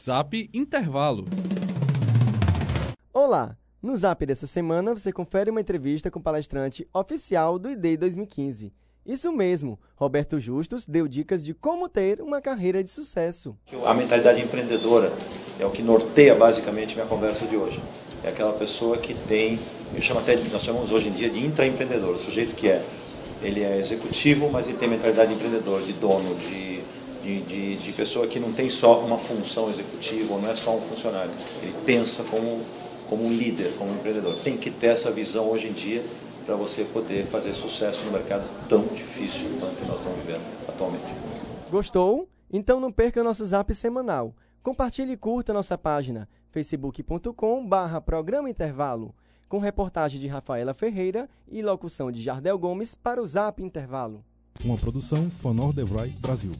Zap Intervalo. Olá! No Zap dessa semana você confere uma entrevista com o palestrante oficial do ID 2015. Isso mesmo, Roberto Justus deu dicas de como ter uma carreira de sucesso. A mentalidade empreendedora é o que norteia basicamente minha conversa de hoje. É aquela pessoa que tem, eu chamo até de, nós chamamos hoje em dia de intraempreendedor, o sujeito que é, ele é executivo, mas ele tem mentalidade de empreendedor, de dono, de, de, de, de pessoa que não tem só uma função executiva, não é só um funcionário. Ele pensa como, como um líder, como um empreendedor. Tem que ter essa visão hoje em dia para você poder fazer sucesso no mercado tão difícil quanto nós estamos vivendo atualmente. Gostou? Então não perca o nosso zap semanal. Compartilhe e curta nossa página facebook.com barra Programa Intervalo, com reportagem de Rafaela Ferreira e locução de Jardel Gomes para o Zap Intervalo. Uma produção Fonor Devroy Brasil.